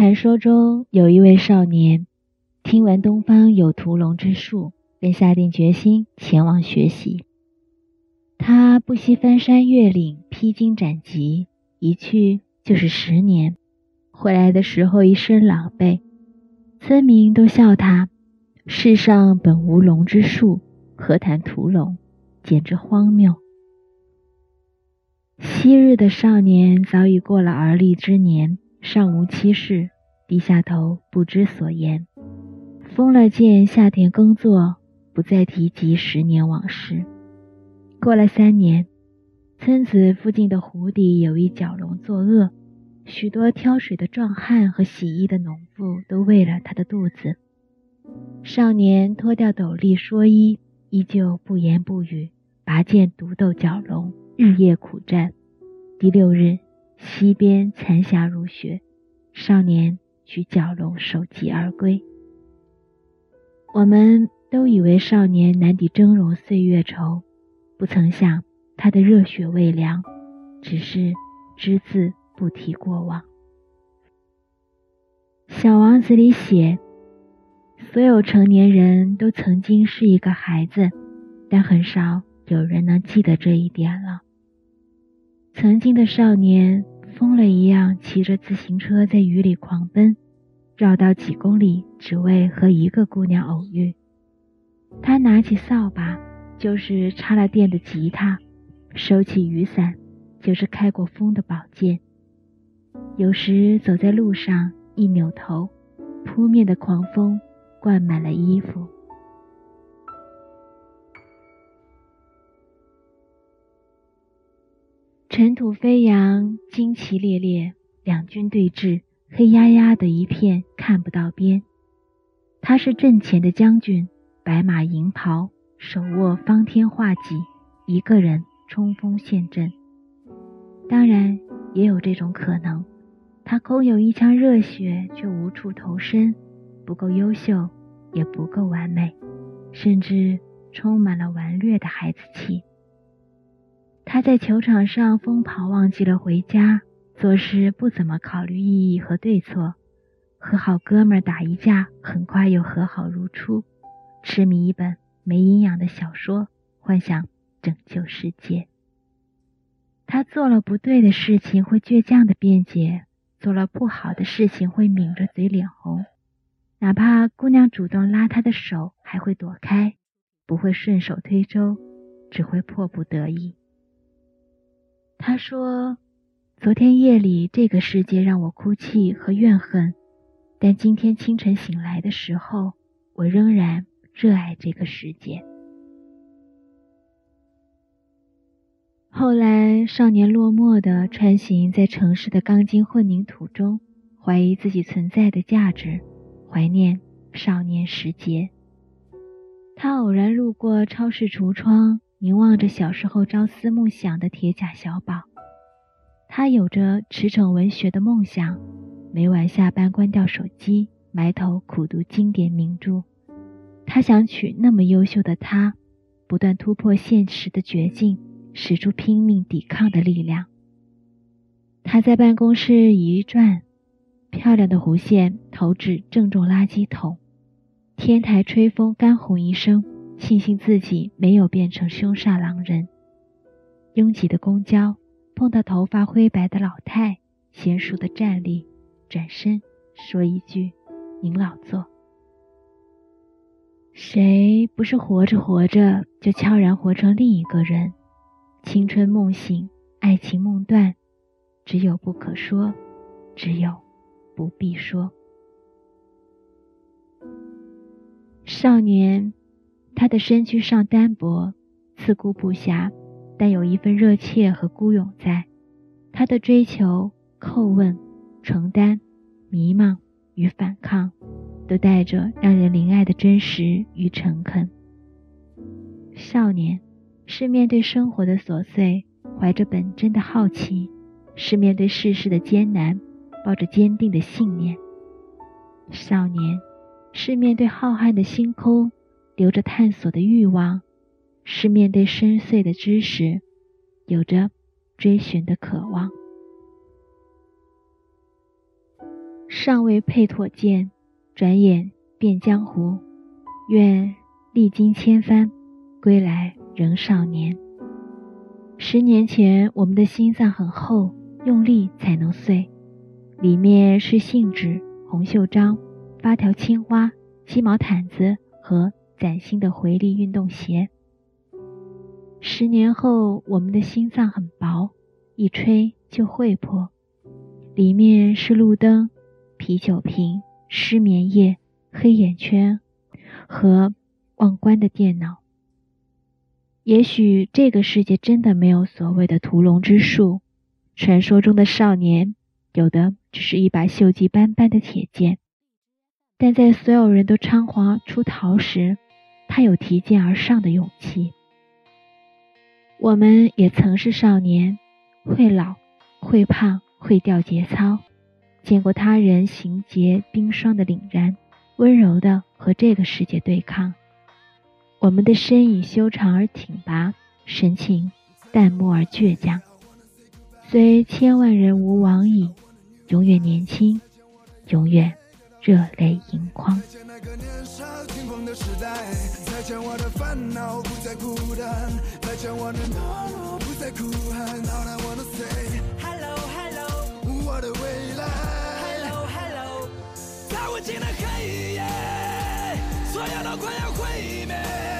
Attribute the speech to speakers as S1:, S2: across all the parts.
S1: 传说中有一位少年，听闻东方有屠龙之术，便下定决心前往学习。他不惜翻山越岭，披荆斩棘，一去就是十年。回来的时候一身狼狈，村民都笑他：“世上本无龙之术，何谈屠龙？简直荒谬。”昔日的少年早已过了而立之年。上无妻室，低下头不知所言。封了剑，下田耕作，不再提及十年往事。过了三年，村子附近的湖底有一蛟龙作恶，许多挑水的壮汉和洗衣的农妇都喂了他的肚子。少年脱掉斗笠蓑衣，依旧不言不语，拔剑独斗蛟龙，日夜苦战。第六日。西边残霞如雪，少年举蛟龙首级而归。我们都以为少年难抵峥嵘岁月愁，不曾想他的热血未凉，只是只字不提过往。小王子里写，所有成年人都曾经是一个孩子，但很少有人能记得这一点了。曾经的少年。疯了一样骑着自行车在雨里狂奔，绕道几公里，只为和一个姑娘偶遇。他拿起扫把，就是插了电的吉他；收起雨伞，就是开过风的宝剑。有时走在路上，一扭头，扑面的狂风灌满了衣服。尘土飞扬，旌旗猎猎，两军对峙，黑压压的一片，看不到边。他是阵前的将军，白马银袍，手握方天画戟，一个人冲锋陷阵。当然，也有这种可能，他空有一腔热血，却无处投身，不够优秀，也不够完美，甚至充满了顽劣的孩子气。他在球场上疯跑，忘记了回家。做事不怎么考虑意义和对错，和好哥们打一架，很快又和好如初。痴迷一本没营养的小说，幻想拯救世界。他做了不对的事情会倔强的辩解，做了不好的事情会抿着嘴脸红，哪怕姑娘主动拉他的手，还会躲开，不会顺手推舟，只会迫不得已。他说：“昨天夜里，这个世界让我哭泣和怨恨，但今天清晨醒来的时候，我仍然热爱这个世界。”后来，少年落寞的穿行在城市的钢筋混凝土中，怀疑自己存在的价值，怀念少年时节。他偶然路过超市橱窗。凝望着小时候朝思暮想的铁甲小宝，他有着驰骋文学的梦想，每晚下班关掉手机，埋头苦读经典名著。他想娶那么优秀的她，不断突破现实的绝境，使出拼命抵抗的力量。他在办公室一转，漂亮的弧线投掷正中垃圾桶，天台吹风干红一声。庆幸自己没有变成凶煞狼人。拥挤的公交碰到头发灰白的老太，娴熟的站立，转身说一句：“您老坐。”谁不是活着活着就悄然活成另一个人？青春梦醒，爱情梦断，只有不可说，只有不必说。少年。他的身躯上单薄，刺骨不暇，但有一份热切和孤勇在。他的追求、叩问、承担、迷茫与反抗，都带着让人怜爱的真实与诚恳。少年是面对生活的琐碎，怀着本真的好奇；是面对世事的艰难，抱着坚定的信念。少年是面对浩瀚的星空。留着探索的欲望，是面对深邃的知识，有着追寻的渴望。尚未配妥剑，转眼变江湖。愿历经千帆，归来仍少年。十年前，我们的心脏很厚，用力才能碎，里面是信纸、红袖章、八条青花、鸡毛毯子和崭新的回力运动鞋。十年后，我们的心脏很薄，一吹就会破，里面是路灯、啤酒瓶、失眠夜、黑眼圈。和忘关的电脑。也许这个世界真的没有所谓的屠龙之术，传说中的少年有的只是一把锈迹斑斑的铁剑，但在所有人都仓皇出逃时，他有提剑而上的勇气。我们也曾是少年，会老，会胖，会掉节操，见过他人行劫冰霜的凛然。温柔的和这个世界对抗，我们的身影修长而挺拔，神情淡漠而倔强。虽千万人吾往矣，永远年轻，永远热泪盈眶。
S2: 我的未来，Hello Hello，在无尽的黑夜，所有都快要毁灭。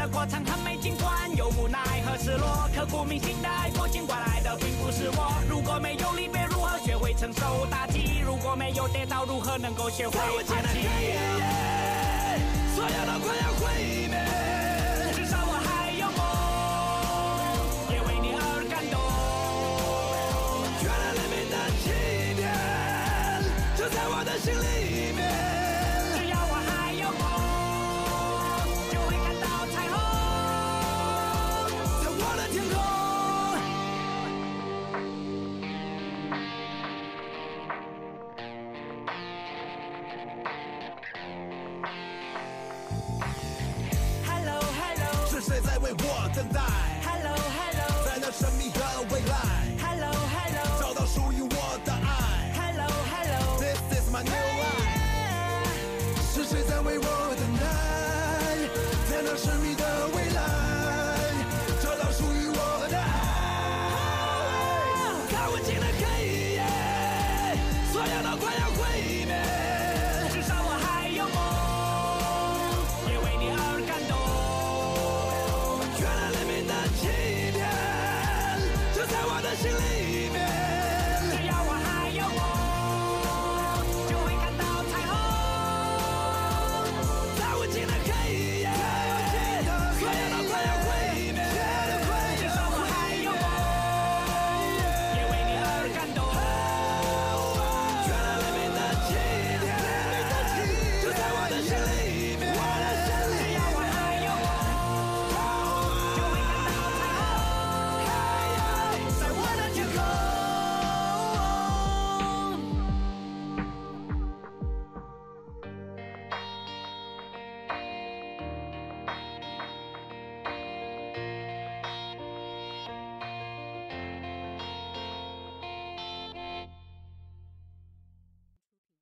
S2: 这过程很美，尽管有无奈和失落，刻骨铭心的爱过，尽管来的并不是我。如果没有离别，如何学会承受打击？如果没有跌倒，如何能够学会爬起？所有都快要毁灭，至少我还有梦，也为你而感动。原来黎明的起点，就在我的心里面。me what? 心里面。